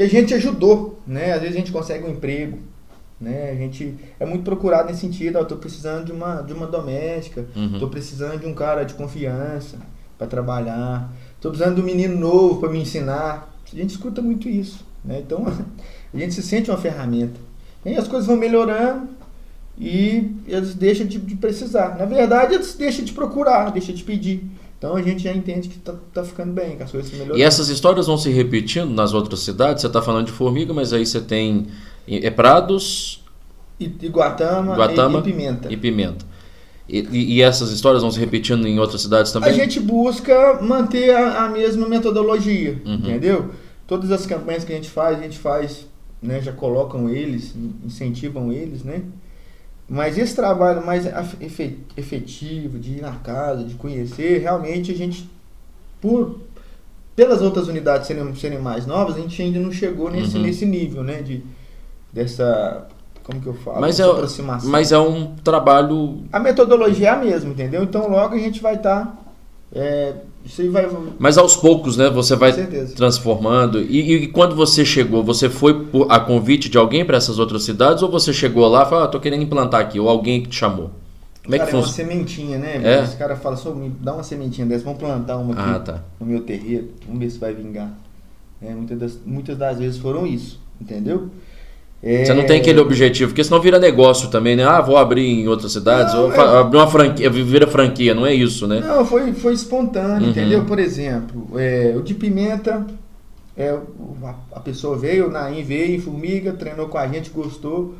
que a gente ajudou, né? Às vezes a gente consegue um emprego, né? A gente é muito procurado nesse sentido, eu tô precisando de uma de uma doméstica, uhum. tô precisando de um cara de confiança para trabalhar, tô precisando de um menino novo para me ensinar. A gente escuta muito isso, né? Então [laughs] a gente se sente uma ferramenta. E as coisas vão melhorando e eles deixam de, de precisar. Na verdade, eles deixam de procurar, deixam de pedir. Então a gente já entende que tá, tá ficando bem, que as coisas melhorando. E essas histórias vão se repetindo nas outras cidades? Você está falando de Formiga, mas aí você tem é Prados, Iguatama, Iguatama e, Pimenta. E Pimenta. E, e, essas histórias vão se repetindo em outras cidades também? A gente busca manter a, a mesma metodologia, uhum. entendeu? Todas as campanhas que a gente faz, a gente faz, né, já colocam eles, incentivam eles, né? Mas esse trabalho mais efetivo, de ir na casa, de conhecer, realmente a gente, por pelas outras unidades serem, serem mais novas, a gente ainda não chegou nesse, uhum. nesse nível, né? De, dessa. Como que eu falo? Mas é, aproximação. mas é um trabalho. A metodologia é a mesma, entendeu? Então logo a gente vai estar. Tá, é, isso aí vai... Mas aos poucos, né? Você vai transformando. E, e, quando você chegou, você foi a convite de alguém para essas outras cidades ou você chegou lá e falou, ah, tô querendo implantar aqui, ou alguém que te chamou? Como é cara, que funciona? É uma sementinha, né? É? Esse cara fala, só me dá uma sementinha dessa, vamos plantar uma aqui ah, tá. no meu terreiro, vamos ver se vai vingar. É, muitas, das, muitas das vezes foram isso, entendeu? É... Você não tem aquele objetivo, porque senão vira negócio também, né? Ah, vou abrir em outras cidades, não, ou é... abrir uma franquia, vira franquia, não é isso, né? Não, foi, foi espontâneo, uhum. entendeu? Por exemplo, é, o de pimenta, é, a pessoa veio, o Naim veio em Formiga, treinou com a gente, gostou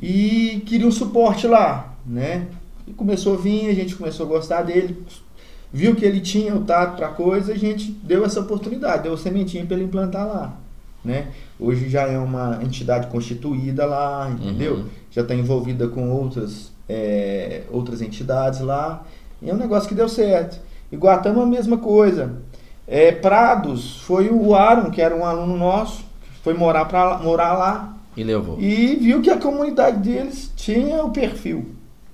e queria um suporte lá, né? E começou a vir, a gente começou a gostar dele, viu que ele tinha o tato para coisa, a gente deu essa oportunidade, deu a sementinha para ele implantar lá, né? Hoje já é uma entidade constituída lá, entendeu? Uhum. Já está envolvida com outras, é, outras entidades lá. E é um negócio que deu certo. Iguatama a mesma coisa. É, Prados foi o Aaron, que era um aluno nosso, foi morar, pra, morar lá, E levou. E viu que a comunidade deles tinha o perfil.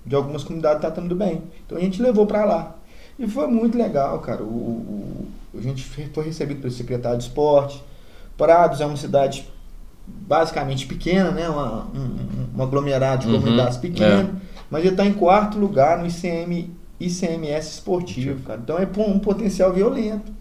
De algumas comunidades tá tudo bem. Então a gente levou para lá. E foi muito legal, cara. O, o, a gente foi recebido pelo secretário de esporte. Prados é uma cidade basicamente pequena, né? Uma, um, um aglomerado de uhum, comunidades pequenas. É. Mas ele está em quarto lugar no ICM, ICMS esportivo, cara. Então é um potencial violento.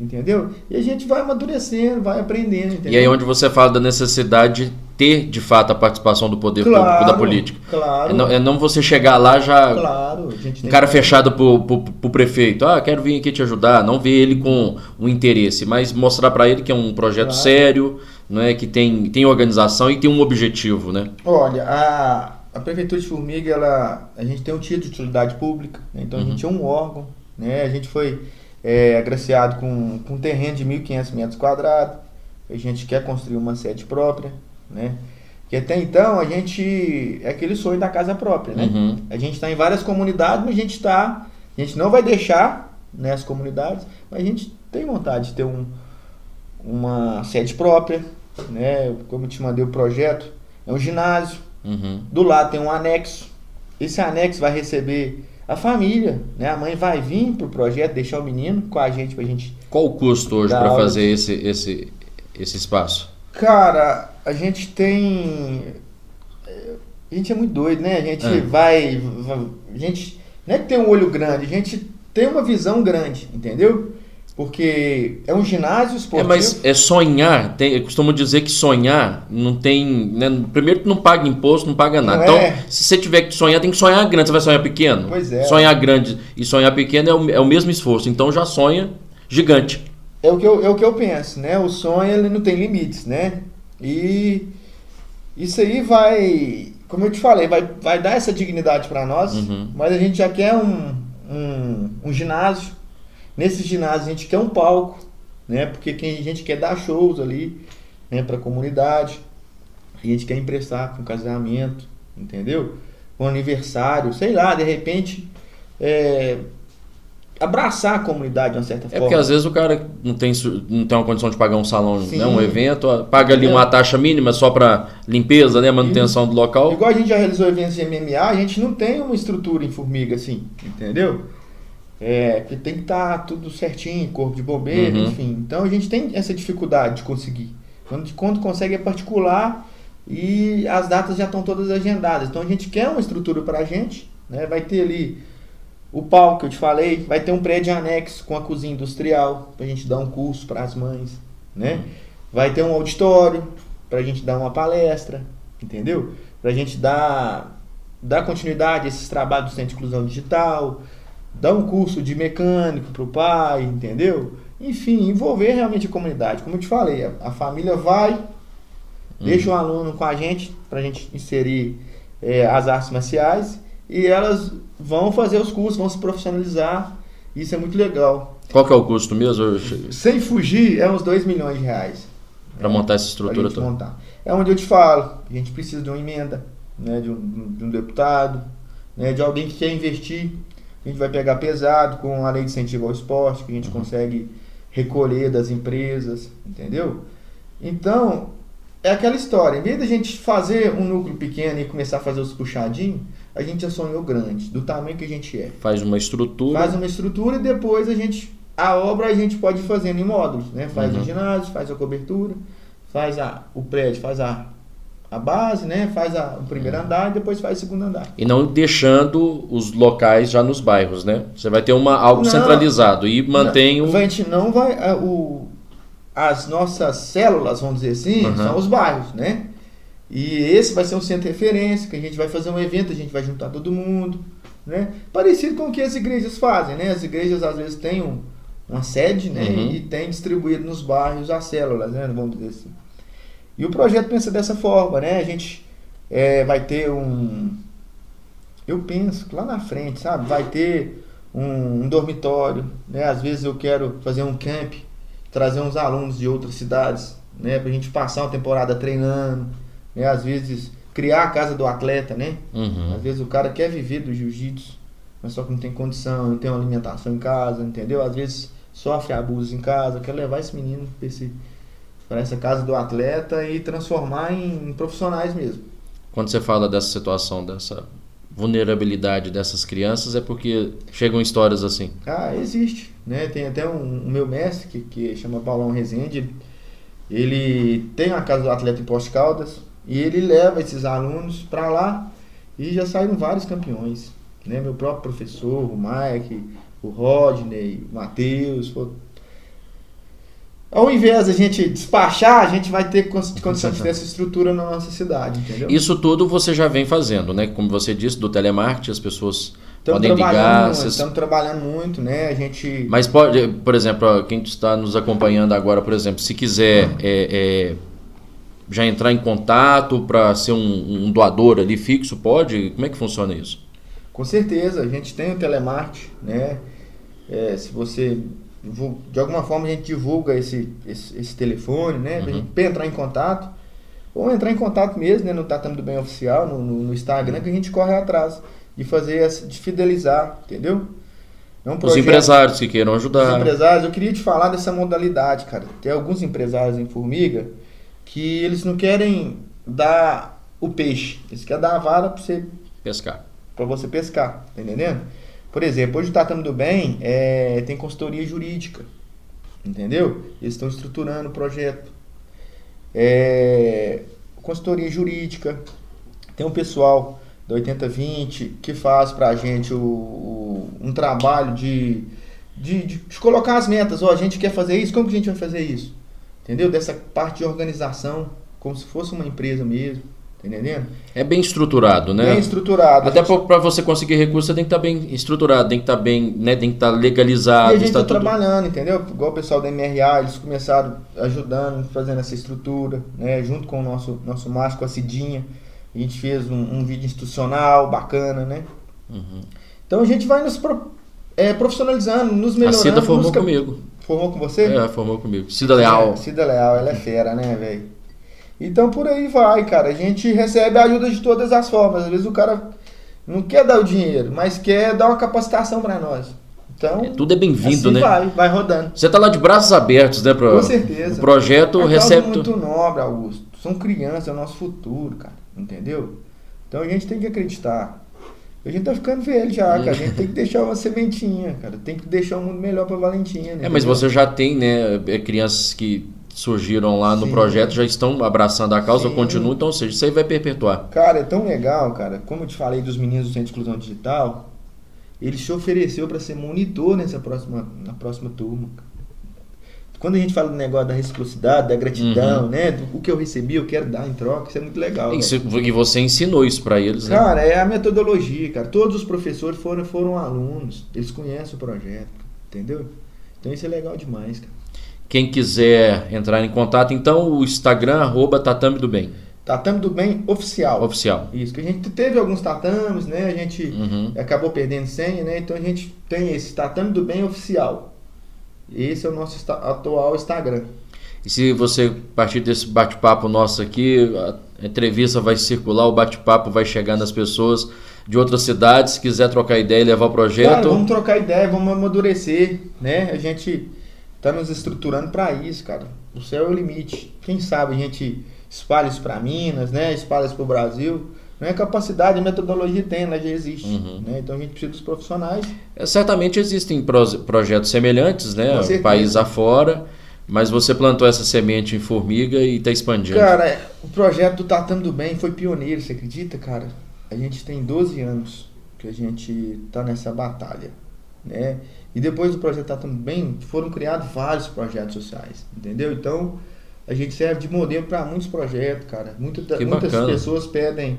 Entendeu? E a gente vai amadurecendo, vai aprendendo. Entendeu? E aí onde você fala da necessidade de ter, de fato, a participação do poder claro, público, da política. Claro. É não, é não, você chegar lá já. Claro. um cara que... fechado pro, pro, pro, prefeito. Ah, quero vir aqui te ajudar. Não ver ele com um interesse, mas mostrar para ele que é um projeto claro. sério, não é que tem, tem organização e tem um objetivo, né? Olha, a, a Prefeitura de Formiga, ela, a gente tem um título de utilidade pública, né? então uhum. a gente é um órgão, né? A gente foi é, agraciado com, com um terreno de 1.500 metros quadrados. A gente quer construir uma sede própria, né? Que até então a gente é aquele sonho da casa própria, né? Uhum. A gente está em várias comunidades, mas a gente está, a gente não vai deixar nessas comunidades, mas a gente tem vontade de ter um, uma sede própria, né? Como eu te mandei o projeto, é um ginásio. Uhum. Do lado tem um anexo. Esse anexo vai receber a família, né? A mãe vai vir pro projeto, deixar o menino com a gente pra gente. Qual o custo hoje para fazer esse, esse, esse espaço? Cara, a gente tem. A gente é muito doido, né? A gente é. vai, vai. A gente. Não é que tem um olho grande, a gente tem uma visão grande, entendeu? Porque é um ginásio esportivo. É, mas é sonhar. Tem, eu costumo dizer que sonhar não tem. Né, primeiro, tu não paga imposto, não paga nada. Não então, é. se você tiver que sonhar, tem que sonhar grande. Você vai sonhar pequeno? Pois é. Sonhar grande e sonhar pequeno é o, é o mesmo esforço. Então, já sonha gigante. É o que eu, é o que eu penso, né? O sonho ele não tem limites, né? E isso aí vai, como eu te falei, vai, vai dar essa dignidade para nós, uhum. mas a gente já quer um, um, um ginásio Nesse ginásio a gente quer um palco, né? Porque a gente quer dar shows ali, né, para a comunidade. A gente quer emprestar com casamento, entendeu? Com aniversário, sei lá, de repente é, abraçar a comunidade de uma certa é forma. É porque às vezes o cara não tem, não tem uma condição de pagar um salão, né, um evento, paga ali é. uma taxa mínima só para limpeza, né, manutenção do local. Igual a gente já realizou eventos de MMA, a gente não tem uma estrutura em Formiga assim, entendeu? É, que tem que estar tá tudo certinho, corpo de bombeiro, uhum. enfim. Então a gente tem essa dificuldade de conseguir. Quando, quando consegue é particular e as datas já estão todas agendadas. Então a gente quer uma estrutura para a gente, né? Vai ter ali o palco que eu te falei, vai ter um prédio anexo com a cozinha industrial para a gente dar um curso para as mães, né? Vai ter um auditório para a gente dar uma palestra, entendeu? Para a gente dar, dar continuidade a esses trabalhos do Centro de Inclusão Digital, dar um curso de mecânico para o pai, entendeu? Enfim, envolver realmente a comunidade. Como eu te falei, a, a família vai, uhum. deixa o aluno com a gente, para a gente inserir é, as artes marciais, e elas vão fazer os cursos, vão se profissionalizar. Isso é muito legal. Qual que é o custo mesmo? Sem fugir, é uns 2 milhões de reais. Para né? montar essa estrutura toda. Montar. É onde eu te falo, a gente precisa de uma emenda, né, de, um, de um deputado, né, de alguém que quer investir a gente vai pegar pesado com a lei de incentivo ao esporte, que a gente uhum. consegue recolher das empresas, entendeu? Então, é aquela história. Em vez da gente fazer um núcleo pequeno e começar a fazer os puxadinhos, a gente já sonhou grande, do tamanho que a gente é. Faz uma estrutura. Faz uma estrutura e depois a gente. A obra a gente pode ir fazendo em módulos, né? Faz uhum. o ginásio, faz a cobertura, faz a, o prédio, faz a a base, né? Faz a, o primeiro uhum. andar e depois faz o segundo andar. E não deixando os locais já nos bairros, né? Você vai ter uma, algo não, centralizado e mantém não, o. A gente não vai. A, o, as nossas células, vamos dizer assim, uhum. são os bairros, né? E esse vai ser um centro de referência, que a gente vai fazer um evento, a gente vai juntar todo mundo, né? Parecido com o que as igrejas fazem, né? As igrejas às vezes têm um, uma sede, né? Uhum. E tem distribuído nos bairros as células, né? Vamos dizer assim. E o projeto pensa dessa forma, né? A gente é, vai ter um. Eu penso lá na frente, sabe? Vai ter um, um dormitório, né? Às vezes eu quero fazer um camp, trazer uns alunos de outras cidades, né? Pra gente passar uma temporada treinando, né? Às vezes criar a casa do atleta, né? Uhum. Às vezes o cara quer viver do jiu-jitsu, mas só que não tem condição, não tem uma alimentação em casa, entendeu? Às vezes sofre abusos em casa, quer levar esse menino pra esse para essa casa do atleta e transformar em profissionais mesmo. Quando você fala dessa situação, dessa vulnerabilidade dessas crianças, é porque chegam histórias assim? Ah, existe. Né? Tem até um, um meu mestre, que, que chama Paulão Rezende, ele tem a casa do atleta em Poste Caldas e ele leva esses alunos para lá e já saíram vários campeões. Né? Meu próprio professor, o Mike, o Rodney, o Matheus, ao invés da gente despachar, a gente vai ter condição de ter essa estrutura na nossa cidade, entendeu? Isso tudo você já vem fazendo, né? Como você disse, do telemarketing, as pessoas estamos podem ligar. Vocês... Estamos trabalhando muito, né? A gente. Mas pode, por exemplo, quem está nos acompanhando agora, por exemplo, se quiser é, é, já entrar em contato para ser um, um, doador ali fixo, pode? Como é que funciona isso? Com certeza, a gente tem o telemarketing, né? É, se você de alguma forma a gente divulga esse, esse, esse telefone, né? Pra, uhum. gente, entrar em contato. Ou entrar em contato mesmo, né? No Tatame do Bem Oficial, no, no, no Instagram, uhum. que a gente corre atrás de fazer de fidelizar, entendeu? É um projeto, Os empresários que queiram ajudar. Os empresários, eu queria te falar dessa modalidade, cara. Tem alguns empresários em Formiga que eles não querem dar o peixe, eles querem dar a vara para você pescar. Para você pescar, tá entendendo? Por exemplo, hoje o Tatame do Bem é, tem consultoria jurídica, entendeu? Eles estão estruturando o projeto. É, consultoria jurídica, tem um pessoal da 8020 que faz para a gente o, o, um trabalho de, de, de, colocar as metas. Ó, a gente quer fazer isso, como que a gente vai fazer isso? Entendeu? Dessa parte de organização, como se fosse uma empresa mesmo. Tá entendendo? É bem estruturado, né? Bem estruturado. Até gente... para você conseguir recurso, você tem que estar tá bem estruturado, tem que estar tá bem, né? Tem que estar tá legalizado. E a gente está tudo... trabalhando, entendeu? Igual o pessoal da MRA, eles começaram ajudando, fazendo essa estrutura, né? Junto com o nosso, nosso Márcio, com a Cidinha. A gente fez um, um vídeo institucional bacana, né? Uhum. Então a gente vai nos pro, é, profissionalizando, nos melhorando. A Cida formou comigo. Formou com você? É, formou comigo. Cida Leal. É, Cida Leal, ela é fera, né, velho? Então por aí vai, cara. A gente recebe ajuda de todas as formas. Às vezes o cara não quer dar o dinheiro, mas quer dar uma capacitação para nós. Então, é, tudo é bem-vindo, assim né? Vai, vai rodando. Você tá lá de braços abertos, né? Pra, Com certeza. O projeto é recebe. Muito nobre, Augusto. São crianças, é o nosso futuro, cara. Entendeu? Então a gente tem que acreditar. A gente tá ficando velho já, cara. A gente tem que deixar uma sementinha, cara. Tem que deixar um mundo melhor pra Valentinha. Né? É, mas você já tem, né, é, crianças que surgiram lá no Sim. projeto já estão abraçando a causa, continuam, então, ou seja, isso aí vai perpetuar. Cara, é tão legal, cara. Como eu te falei dos meninos do Centro de Inclusão Digital, ele se ofereceu para ser monitor nessa próxima, na próxima turma. Quando a gente fala do negócio da reciprocidade, da gratidão, uhum. né? Do, o que eu recebi, eu quero dar em troca, isso é muito legal. Isso, e você ensinou isso para eles, né? Cara, é a metodologia, cara. Todos os professores foram, foram alunos, eles conhecem o projeto, entendeu? Então isso é legal demais, cara. Quem quiser entrar em contato, então o Instagram, arroba Tatame do Bem. Tatame do Bem Oficial. Oficial. Isso, que a gente teve alguns tatames, né? A gente uhum. acabou perdendo senha, né? Então a gente tem esse Tatame do Bem Oficial. Esse é o nosso atual Instagram. E se você, a partir desse bate-papo nosso aqui, a entrevista vai circular, o bate-papo vai chegar nas pessoas de outras cidades, se quiser trocar ideia e levar o projeto. Vamos trocar ideia, vamos amadurecer, né? A gente tá nos estruturando para isso, cara. O céu é o limite. Quem sabe a gente espalha isso para Minas, né? Espalha isso para o Brasil. Não é capacidade, a metodologia tem, ela já existe. Uhum. Né? Então a gente precisa dos profissionais. É, certamente existem projetos semelhantes, né? País afora. Mas você plantou essa semente em formiga e está expandindo. Cara, o projeto do Tatame do Bem foi pioneiro, você acredita, cara? A gente tem 12 anos que a gente está nessa batalha, né? E depois do projeto tá também foram criados vários projetos sociais, entendeu? Então a gente serve de modelo para muitos projetos, cara. Muita, muitas pessoas pedem.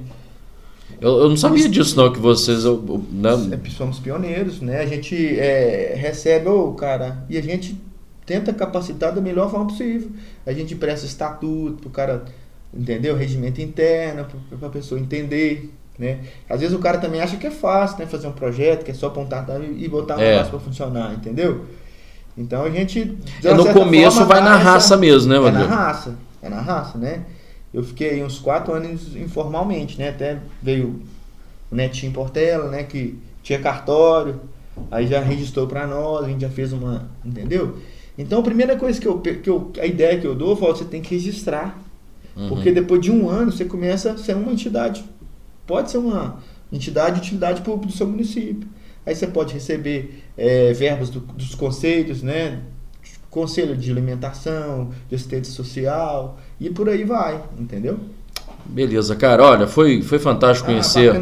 Eu, eu não sabia disso não que vocês não... Né? somos pioneiros, né? A gente é, recebe o cara e a gente tenta capacitar da melhor forma possível. A gente presta estatuto para o cara, entendeu? Regimento interno para a pessoa entender, né? Às vezes o cara também acha que é fácil, né? Fazer um projeto, que é só apontar e botar um é. negócio para funcionar, entendeu? Então a gente. É, no começo forma, vai na essa... raça mesmo, né, mano? É na raça, é na raça, né? Eu fiquei uns quatro anos informalmente, né? Até veio o Netinho Portela, né? Que tinha cartório, aí já registrou para nós, a gente já fez uma. Entendeu? Então a primeira coisa que eu, que eu a ideia que eu dou, eu falo, você tem que registrar. Uhum. Porque depois de um ano você começa a ser uma entidade. Pode ser uma entidade de utilidade pública do seu município. Aí você pode receber é, verbas do, dos conselhos, né? Conselho de alimentação, de assistência social e por aí vai, entendeu? Beleza, cara. Olha, foi, foi fantástico ah, conhecer.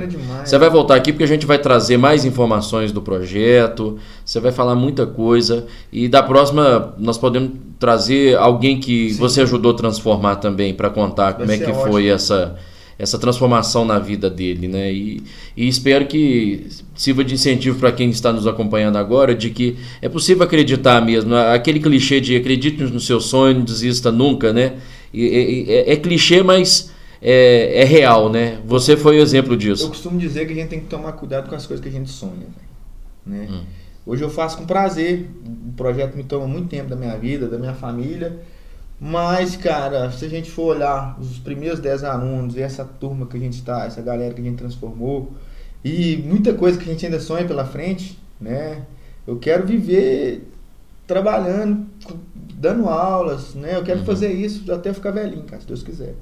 Você vai voltar aqui porque a gente vai trazer mais informações do projeto. Você vai falar muita coisa. E da próxima nós podemos trazer alguém que Sim. você ajudou a transformar também para contar vai como é que ótimo. foi essa, essa transformação na vida dele, né? E, e espero que sirva de incentivo para quem está nos acompanhando agora de que é possível acreditar mesmo. Aquele clichê de acredite no seu sonho, não desista nunca, né? E, é, é clichê, mas é, é, real, né? Você foi o exemplo disso. Eu costumo dizer que a gente tem que tomar cuidado com as coisas que a gente sonha, né? Hum. Hoje eu faço com prazer. O projeto me toma muito tempo da minha vida, da minha família. Mas, cara, se a gente for olhar os primeiros 10 alunos e essa turma que a gente está, essa galera que a gente transformou, e muita coisa que a gente ainda sonha pela frente, né? Eu quero viver trabalhando, dando aulas, né? Eu quero uhum. fazer isso até ficar velhinho, cara, se Deus quiser.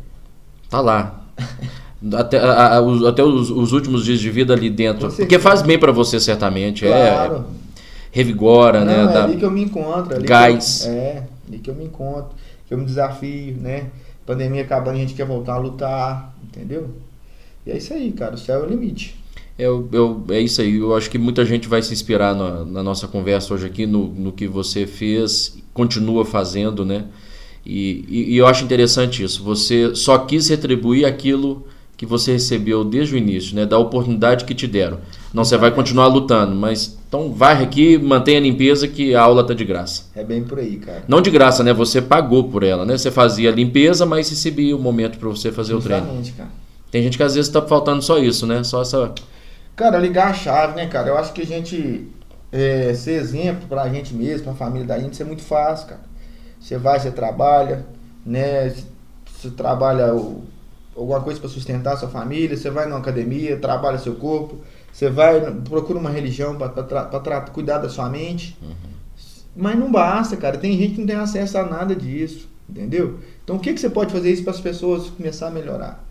Tá lá. [laughs] até, a, a, os, até os, os, últimos dias de vida ali dentro. Porque faz bem para você, certamente. É, claro. É, revigora, Não, né? É da... ali que eu me encontro. Ali gás. Eu, é, ali que eu me encontro. Eu me desafio, né? Pandemia acabando, a gente quer voltar a lutar, entendeu? E é isso aí, cara. O céu é o limite. Eu, eu, é isso aí. Eu acho que muita gente vai se inspirar na, na nossa conversa hoje aqui, no, no que você fez, continua fazendo, né? E, e, e, eu acho interessante isso. Você só quis retribuir aquilo que você recebeu desde o início, né? Da oportunidade que te deram. Não, você vai continuar lutando, mas então varre aqui, mantenha a limpeza que a aula tá de graça. É bem por aí, cara. Não de graça, né? Você pagou por ela, né? Você fazia a limpeza, mas recebia o momento para você fazer Justamente, o treino. cara. Tem gente que às vezes tá faltando só isso, né? Só essa. Cara, ligar a chave, né, cara? Eu acho que a gente é, ser exemplo pra gente mesmo, pra família da gente, isso é muito fácil, cara. Você vai, você trabalha, né? Você trabalha o, alguma coisa para sustentar a sua família, você vai numa academia, trabalha seu corpo, você vai, procura uma religião para cuidar da sua mente. Uhum. Mas não basta, cara. Tem gente que não tem acesso a nada disso, entendeu? Então o que, que você pode fazer isso para as pessoas começar a melhorar?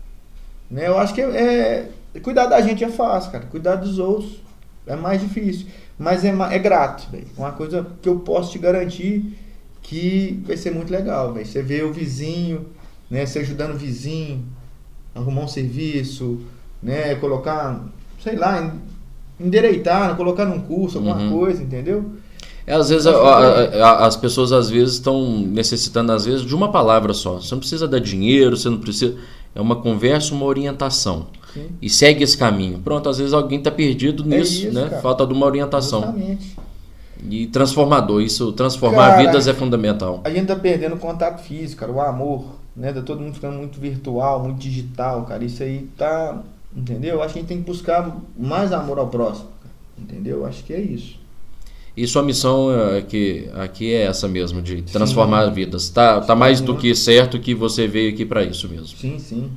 Né? Eu acho que é, é, cuidar da gente é fácil, cara. Cuidar dos outros é mais difícil. Mas é, é grato, véio. Uma coisa que eu posso te garantir que vai ser muito legal, velho. Você vê o vizinho, né? Você ajudando o vizinho, arrumar um serviço, né? Colocar, sei lá, endereitar, colocar num curso, alguma uhum. coisa, entendeu? É, às vezes a, a, a, as pessoas às vezes estão necessitando às vezes de uma palavra só. Você não precisa dar dinheiro, você não precisa. É uma conversa, uma orientação. Sim. E segue esse caminho. Pronto, às vezes alguém está perdido é nisso, isso, né? Cara. Falta de uma orientação. Justamente. E transformador, isso, transformar cara, vidas é fundamental. A gente tá perdendo o contato físico, cara, o amor, né? Tá todo mundo ficando muito virtual, muito digital, cara. Isso aí tá. Entendeu? Acho que a gente tem que buscar mais amor ao próximo. Entendeu? Acho que é isso. E sua missão aqui, é aqui é essa mesmo, de transformar sim. vidas. Tá, tá mais do que certo que você veio aqui para isso mesmo. Sim, sim.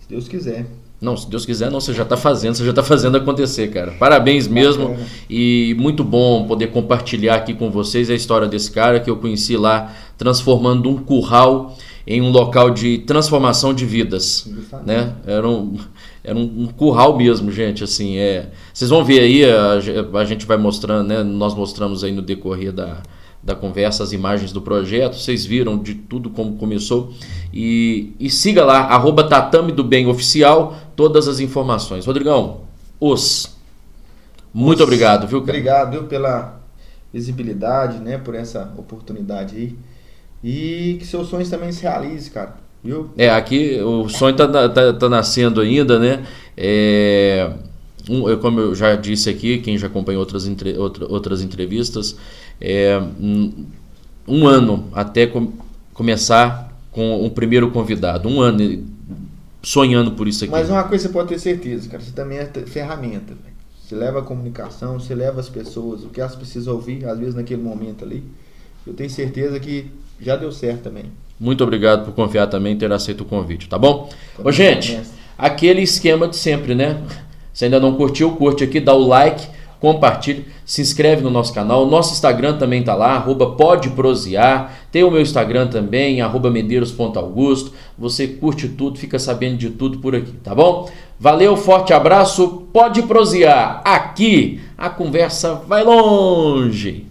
Se Deus quiser. Não, se Deus quiser, não, você já está fazendo, você já está fazendo acontecer, cara. Parabéns mesmo e muito bom poder compartilhar aqui com vocês a história desse cara que eu conheci lá, transformando um curral em um local de transformação de vidas, né? Era um, era um, um, curral mesmo, gente, assim, é... Vocês vão ver aí, a, a gente vai mostrando, né? Nós mostramos aí no decorrer da, da conversa, as imagens do projeto, vocês viram de tudo como começou. E, e siga lá, arroba Tatame do Bem Oficial, todas as informações. Rodrigão, os. Muito os, obrigado, viu, cara? Obrigado pela visibilidade, né? Por essa oportunidade aí. E que seus sonhos também se realizem, cara. Viu? É, aqui o sonho tá, tá, tá nascendo ainda, né? É, um, como eu já disse aqui, quem já acompanhou outras, entre, outra, outras entrevistas, é, um ano até com, começar com um primeiro convidado. Um ano sonhando por isso aqui. Mas uma coisa você pode ter certeza, cara, você também é ferramenta. Você leva a comunicação, você leva as pessoas, o que elas precisam ouvir, às vezes naquele momento ali. Eu tenho certeza que já deu certo também. Muito obrigado por confiar também e ter aceito o convite, tá bom? Ô, gente, aquele esquema de sempre, né? Se ainda não curtiu, curte aqui, dá o like compartilha, se inscreve no nosso canal. Nosso Instagram também tá lá, arroba pode prosear. Tem o meu Instagram também, arroba medeiros.augusto. Você curte tudo, fica sabendo de tudo por aqui, tá bom? Valeu, forte abraço, pode prosear. Aqui a conversa vai longe.